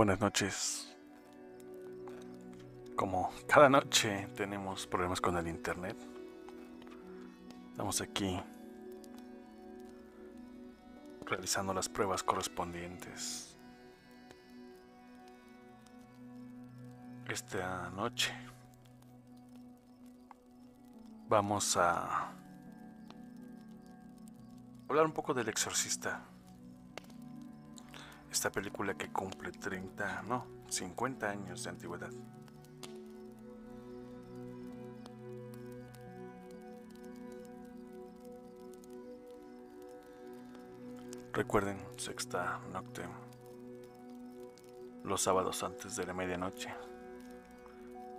Buenas noches. Como cada noche tenemos problemas con el internet, estamos aquí realizando las pruebas correspondientes. Esta noche vamos a hablar un poco del exorcista. Esta película que cumple 30, no, 50 años de antigüedad. Recuerden, sexta nocte, los sábados antes de la medianoche.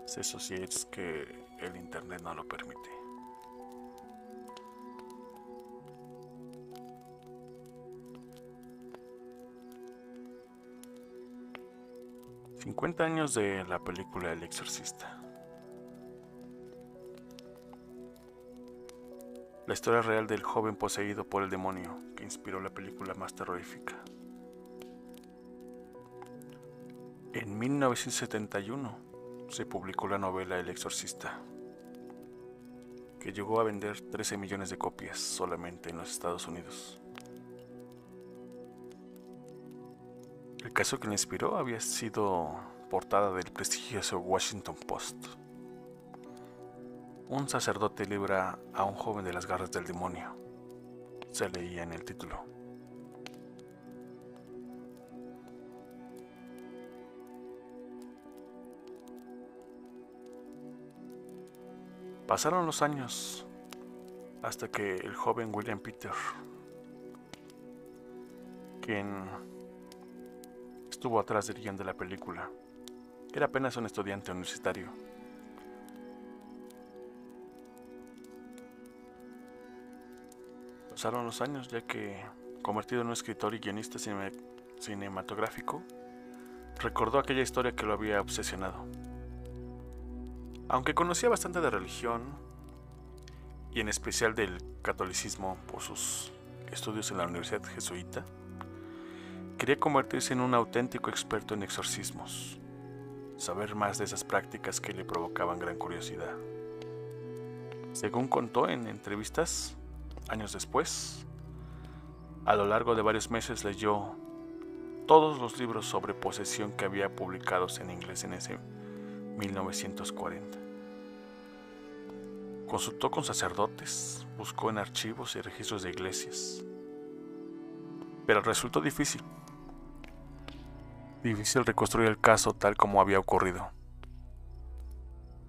Eso sí es que el internet no lo permite. 50 años de la película El Exorcista. La historia real del joven poseído por el demonio que inspiró la película más terrorífica. En 1971 se publicó la novela El Exorcista, que llegó a vender 13 millones de copias solamente en los Estados Unidos. El caso que le inspiró había sido portada del prestigioso Washington Post. Un sacerdote libra a un joven de las garras del demonio. Se leía en el título. Pasaron los años hasta que el joven William Peter, quien estuvo atrás del de la película. Era apenas un estudiante universitario. Pasaron los años ya que, convertido en un escritor y guionista cinematográfico, recordó aquella historia que lo había obsesionado. Aunque conocía bastante de religión, y en especial del catolicismo por sus estudios en la Universidad Jesuita, Quería convertirse en un auténtico experto en exorcismos, saber más de esas prácticas que le provocaban gran curiosidad. Según contó en entrevistas, años después, a lo largo de varios meses leyó todos los libros sobre posesión que había publicados en inglés en ese 1940. Consultó con sacerdotes, buscó en archivos y registros de iglesias, pero resultó difícil difícil reconstruir el caso tal como había ocurrido.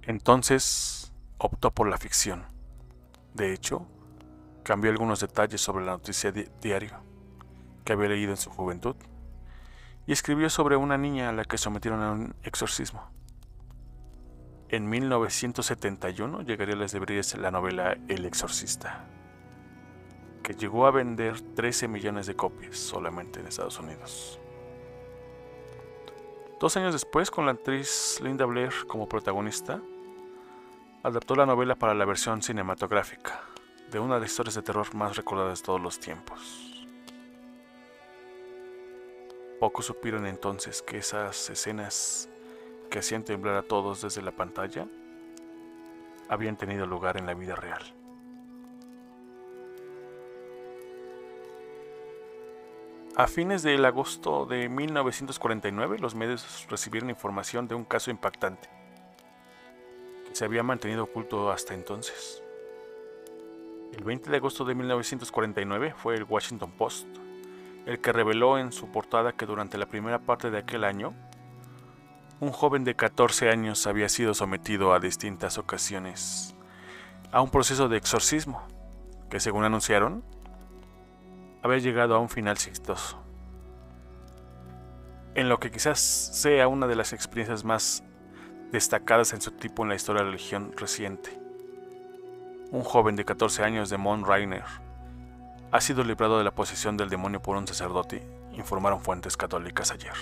Entonces optó por la ficción. De hecho, cambió algunos detalles sobre la noticia diario que había leído en su juventud y escribió sobre una niña a la que sometieron a un exorcismo. En 1971 llegaría a las librerías la novela El exorcista, que llegó a vender 13 millones de copias solamente en Estados Unidos. Dos años después, con la actriz Linda Blair como protagonista, adaptó la novela para la versión cinematográfica de una de las historias de terror más recordadas de todos los tiempos. Pocos supieron entonces que esas escenas que hacían temblar a todos desde la pantalla habían tenido lugar en la vida real. A fines del agosto de 1949, los medios recibieron información de un caso impactante que se había mantenido oculto hasta entonces. El 20 de agosto de 1949 fue el Washington Post el que reveló en su portada que durante la primera parte de aquel año, un joven de 14 años había sido sometido a distintas ocasiones a un proceso de exorcismo, que según anunciaron, haber llegado a un final exitoso. En lo que quizás sea una de las experiencias más destacadas en su tipo en la historia de la religión reciente. Un joven de 14 años de Mount Rainer ha sido librado de la posesión del demonio por un sacerdote, informaron fuentes católicas ayer.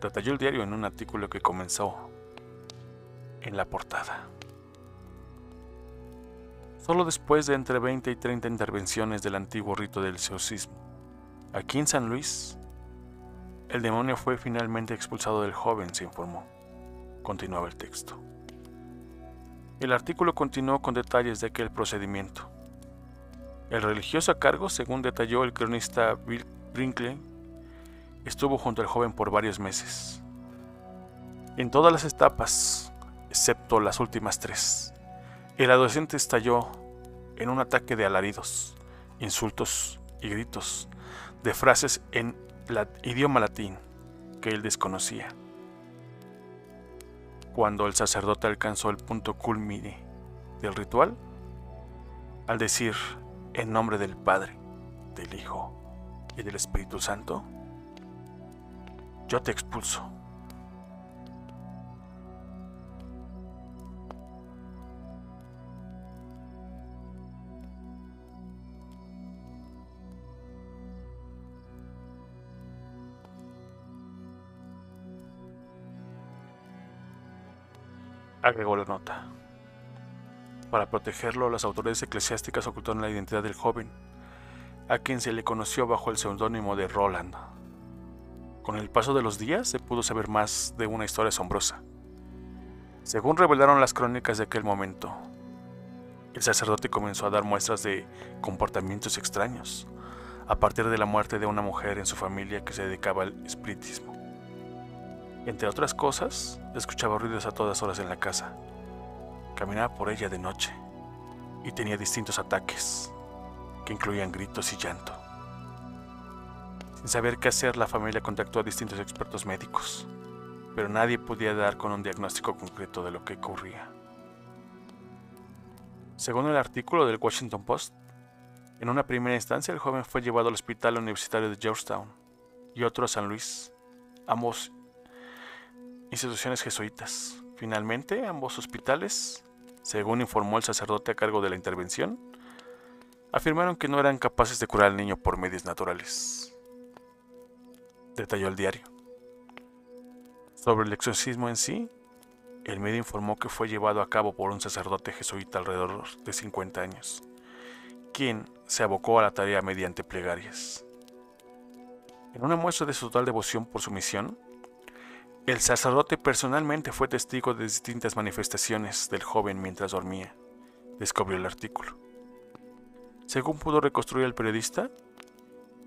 Detalló el diario en un artículo que comenzó en la portada. Solo después de entre 20 y 30 intervenciones del antiguo rito del exorcismo, aquí en San Luis, El demonio fue finalmente expulsado del joven, se informó. Continuaba el texto. El artículo continuó con detalles de aquel procedimiento. El religioso a cargo, según detalló el cronista Bill Brinkley, estuvo junto al joven por varios meses. En todas las etapas, excepto las últimas tres, el adolescente estalló en un ataque de alaridos, insultos y gritos, de frases en idioma latín que él desconocía. Cuando el sacerdote alcanzó el punto culmine del ritual, al decir en nombre del Padre, del Hijo y del Espíritu Santo, yo te expulso. Agregó la nota. Para protegerlo, las autoridades eclesiásticas ocultaron la identidad del joven, a quien se le conoció bajo el seudónimo de Roland. Con el paso de los días se pudo saber más de una historia asombrosa. Según revelaron las crónicas de aquel momento, el sacerdote comenzó a dar muestras de comportamientos extraños, a partir de la muerte de una mujer en su familia que se dedicaba al espiritismo. Entre otras cosas, escuchaba ruidos a todas horas en la casa. Caminaba por ella de noche y tenía distintos ataques, que incluían gritos y llanto. Sin saber qué hacer, la familia contactó a distintos expertos médicos, pero nadie podía dar con un diagnóstico concreto de lo que ocurría. Según el artículo del Washington Post, en una primera instancia el joven fue llevado al hospital universitario de Georgetown y otro a San Luis, ambos instituciones jesuitas. Finalmente, ambos hospitales, según informó el sacerdote a cargo de la intervención, afirmaron que no eran capaces de curar al niño por medios naturales. Detalló el diario. Sobre el exorcismo en sí, el medio informó que fue llevado a cabo por un sacerdote jesuita alrededor de 50 años, quien se abocó a la tarea mediante plegarias. En una muestra de su total devoción por su misión, el sacerdote personalmente fue testigo de distintas manifestaciones del joven mientras dormía, descubrió el artículo. Según pudo reconstruir el periodista,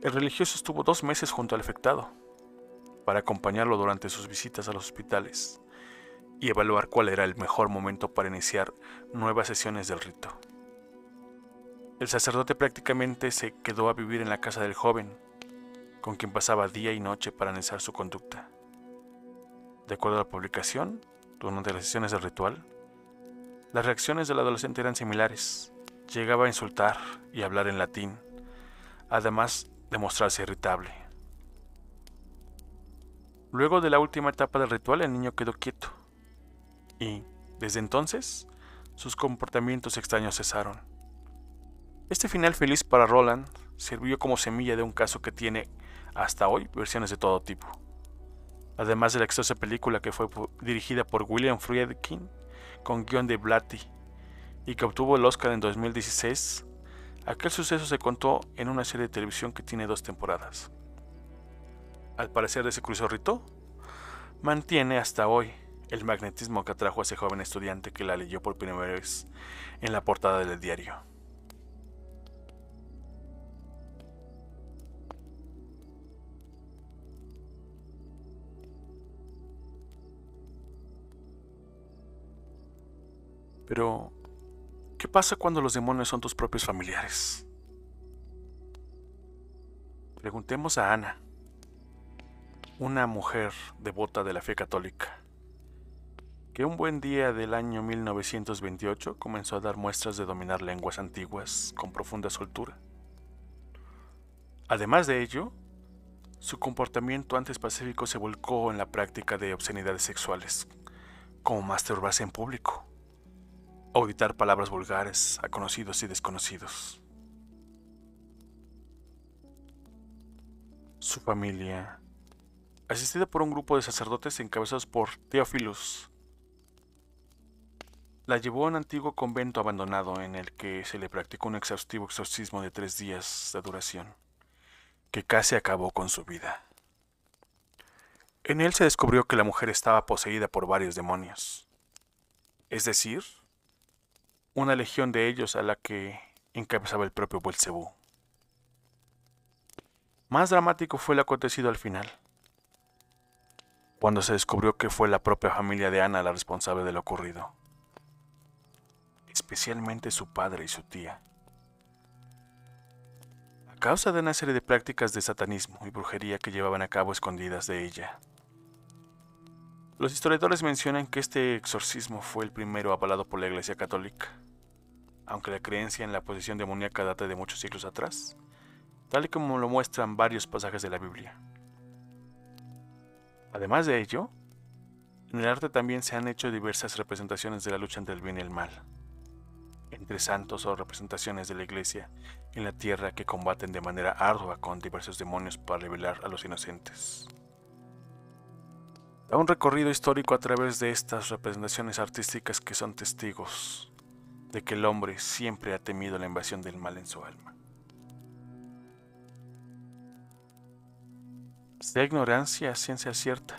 el religioso estuvo dos meses junto al afectado para acompañarlo durante sus visitas a los hospitales y evaluar cuál era el mejor momento para iniciar nuevas sesiones del rito. El sacerdote prácticamente se quedó a vivir en la casa del joven, con quien pasaba día y noche para analizar su conducta. De acuerdo a la publicación, durante las sesiones del ritual, las reacciones del adolescente eran similares. Llegaba a insultar y hablar en latín, además de mostrarse irritable. Luego de la última etapa del ritual, el niño quedó quieto y, desde entonces, sus comportamientos extraños cesaron. Este final feliz para Roland sirvió como semilla de un caso que tiene hasta hoy versiones de todo tipo además de la exitosa película que fue dirigida por William Friedkin con guion de Blatty y que obtuvo el Oscar en 2016, aquel suceso se contó en una serie de televisión que tiene dos temporadas. Al parecer ese curioso rito, mantiene hasta hoy el magnetismo que atrajo a ese joven estudiante que la leyó por primera vez en la portada del diario. Pero, ¿qué pasa cuando los demonios son tus propios familiares? Preguntemos a Ana, una mujer devota de la fe católica, que un buen día del año 1928 comenzó a dar muestras de dominar lenguas antiguas con profunda soltura. Además de ello, su comportamiento antes pacífico se volcó en la práctica de obscenidades sexuales, como masturbarse en público auditar palabras vulgares a conocidos y desconocidos. Su familia, asistida por un grupo de sacerdotes encabezados por Teófilos, la llevó a un antiguo convento abandonado en el que se le practicó un exhaustivo exorcismo de tres días de duración, que casi acabó con su vida. En él se descubrió que la mujer estaba poseída por varios demonios, es decir, una legión de ellos a la que encabezaba el propio Belcebú. Más dramático fue el acontecido al final, cuando se descubrió que fue la propia familia de Ana la responsable de lo ocurrido, especialmente su padre y su tía. A causa de una serie de prácticas de satanismo y brujería que llevaban a cabo escondidas de ella. Los historiadores mencionan que este exorcismo fue el primero avalado por la Iglesia Católica, aunque la creencia en la posesión demoníaca data de muchos siglos atrás tal y como lo muestran varios pasajes de la Biblia. Además de ello, en el arte también se han hecho diversas representaciones de la lucha entre el bien y el mal, entre santos o representaciones de la iglesia en la tierra que combaten de manera ardua con diversos demonios para revelar a los inocentes. Da un recorrido histórico a través de estas representaciones artísticas que son testigos de que el hombre siempre ha temido la invasión del mal en su alma. de ignorancia ciencia cierta.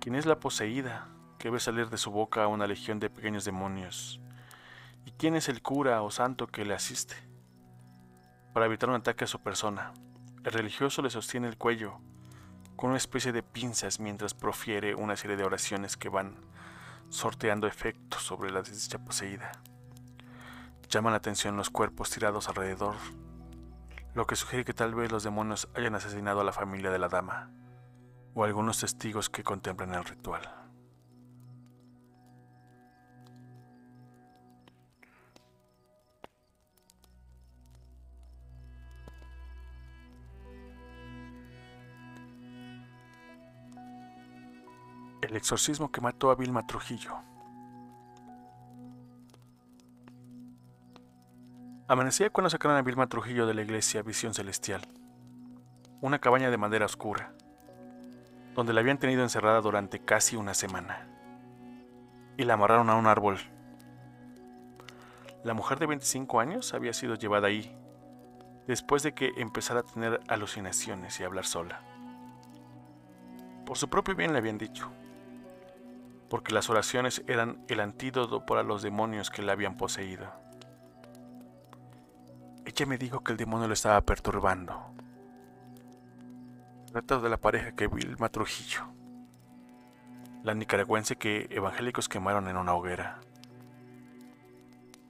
¿Quién es la poseída que ve salir de su boca a una legión de pequeños demonios? ¿Y quién es el cura o santo que le asiste? Para evitar un ataque a su persona, el religioso le sostiene el cuello con una especie de pinzas mientras profiere una serie de oraciones que van sorteando efectos sobre la desdicha poseída. Llaman la atención los cuerpos tirados alrededor lo que sugiere que tal vez los demonios hayan asesinado a la familia de la dama o algunos testigos que contemplan el ritual. El exorcismo que mató a Vilma Trujillo. Amanecía cuando sacaron a Vilma Trujillo de la iglesia Visión Celestial, una cabaña de madera oscura, donde la habían tenido encerrada durante casi una semana, y la amarraron a un árbol. La mujer de 25 años había sido llevada ahí, después de que empezara a tener alucinaciones y hablar sola. Por su propio bien le habían dicho, porque las oraciones eran el antídoto para los demonios que la habían poseído. Ella me dijo que el demonio lo estaba perturbando. Trata de la pareja que Vilma Trujillo, la nicaragüense que evangélicos quemaron en una hoguera.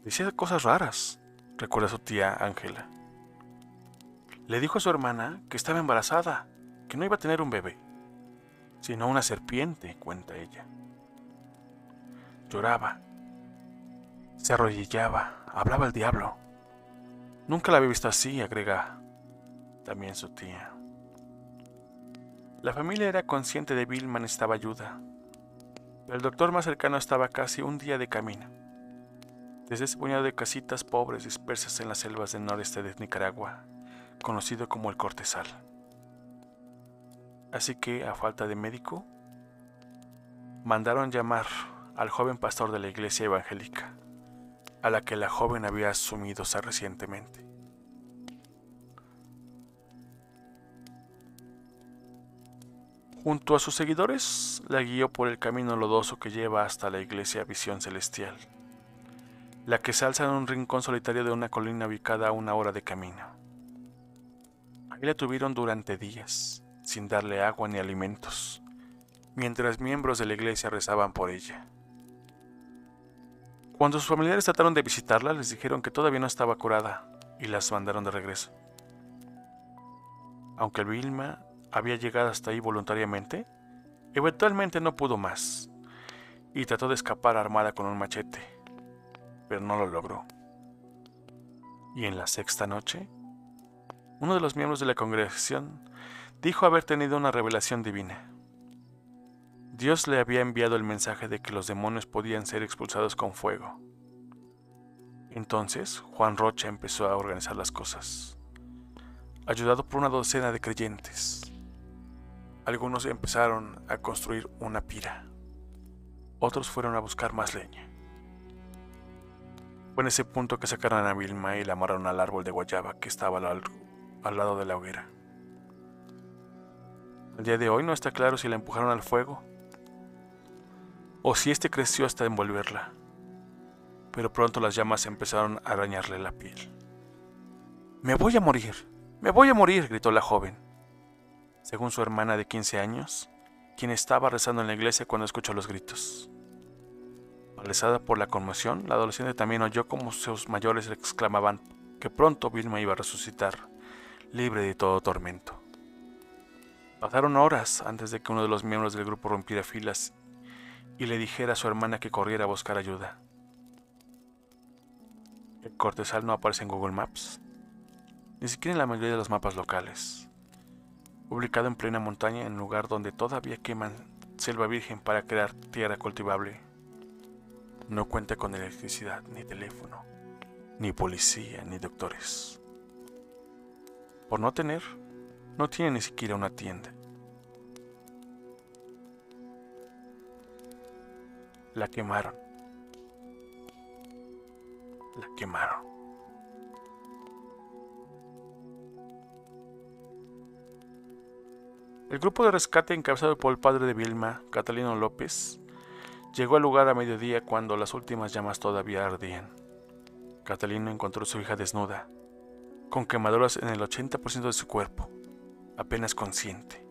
Decía cosas raras, recuerda su tía Ángela. Le dijo a su hermana que estaba embarazada, que no iba a tener un bebé, sino una serpiente, cuenta ella. Lloraba, se arrodillaba, hablaba el diablo. Nunca la había visto así, agrega también su tía. La familia era consciente de Vilma necesitaba ayuda. Pero el doctor más cercano estaba casi un día de camino. Desde ese puñado de casitas pobres dispersas en las selvas del noreste de Nicaragua, conocido como el Cortesal. Así que, a falta de médico, mandaron llamar al joven pastor de la iglesia evangélica a la que la joven había asumido recientemente. Junto a sus seguidores, la guió por el camino lodoso que lleva hasta la iglesia Visión Celestial, la que se alza en un rincón solitario de una colina ubicada a una hora de camino. Ahí la tuvieron durante días, sin darle agua ni alimentos, mientras miembros de la iglesia rezaban por ella. Cuando sus familiares trataron de visitarla, les dijeron que todavía no estaba curada y las mandaron de regreso. Aunque Vilma había llegado hasta ahí voluntariamente, eventualmente no pudo más y trató de escapar armada con un machete, pero no lo logró. Y en la sexta noche, uno de los miembros de la congregación dijo haber tenido una revelación divina. Dios le había enviado el mensaje de que los demonios podían ser expulsados con fuego. Entonces Juan Rocha empezó a organizar las cosas, ayudado por una docena de creyentes. Algunos empezaron a construir una pira, otros fueron a buscar más leña. Fue en ese punto que sacaron a Vilma y la amarraron al árbol de guayaba que estaba al, al lado de la hoguera. Al día de hoy no está claro si la empujaron al fuego o si éste creció hasta envolverla, pero pronto las llamas empezaron a arañarle la piel. Me voy a morir, me voy a morir, gritó la joven. Según su hermana de 15 años, quien estaba rezando en la iglesia cuando escuchó los gritos. Paralizada por la conmoción, la adolescente también oyó como sus mayores exclamaban que pronto Vilma iba a resucitar, libre de todo tormento. Pasaron horas antes de que uno de los miembros del grupo rompiera filas y le dijera a su hermana que corriera a buscar ayuda. El cortesal no aparece en Google Maps, ni siquiera en la mayoría de los mapas locales. Ubicado en plena montaña, en lugar donde todavía queman selva virgen para crear tierra cultivable, no cuenta con electricidad, ni teléfono, ni policía, ni doctores. Por no tener, no tiene ni siquiera una tienda. La quemaron. La quemaron. El grupo de rescate encabezado por el padre de Vilma, Catalino López, llegó al lugar a mediodía cuando las últimas llamas todavía ardían. Catalino encontró a su hija desnuda, con quemaduras en el 80% de su cuerpo, apenas consciente.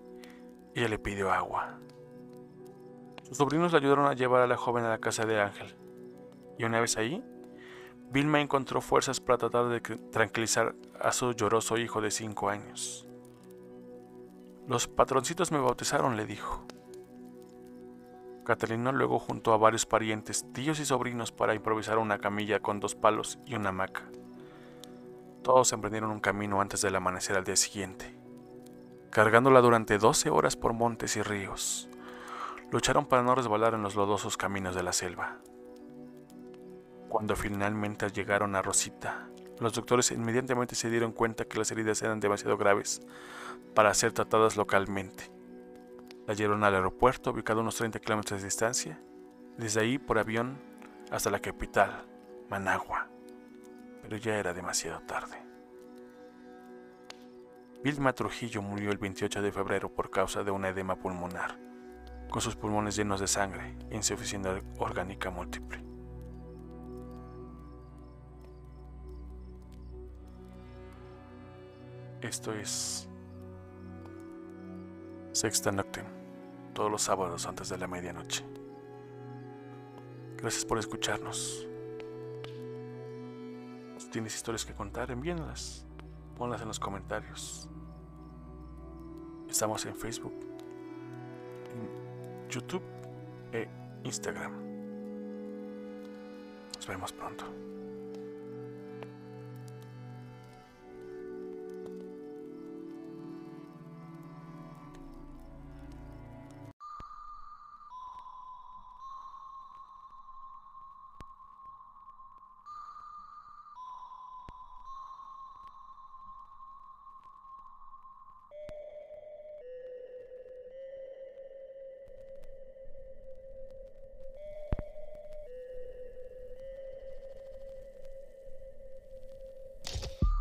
Ella le pidió agua. Sus sobrinos le ayudaron a llevar a la joven a la casa de Ángel. Y una vez ahí, Vilma encontró fuerzas para tratar de tranquilizar a su lloroso hijo de cinco años. Los patroncitos me bautizaron, le dijo. Catalina luego juntó a varios parientes, tíos y sobrinos para improvisar una camilla con dos palos y una hamaca. Todos emprendieron un camino antes del amanecer al día siguiente, cargándola durante 12 horas por montes y ríos. Lucharon para no resbalar en los lodosos caminos de la selva. Cuando finalmente llegaron a Rosita, los doctores inmediatamente se dieron cuenta que las heridas eran demasiado graves para ser tratadas localmente. La llevaron al aeropuerto, ubicado a unos 30 kilómetros de distancia, desde ahí por avión hasta la capital, Managua. Pero ya era demasiado tarde. Vilma Trujillo murió el 28 de febrero por causa de una edema pulmonar con sus pulmones llenos de sangre e insuficiencia orgánica múltiple. Esto es Sexta Noctem, todos los sábados antes de la medianoche. Gracias por escucharnos. Si tienes historias que contar, envíenlas. Ponlas en los comentarios. Estamos en Facebook, YouTube e Instagram. Nos vemos pronto.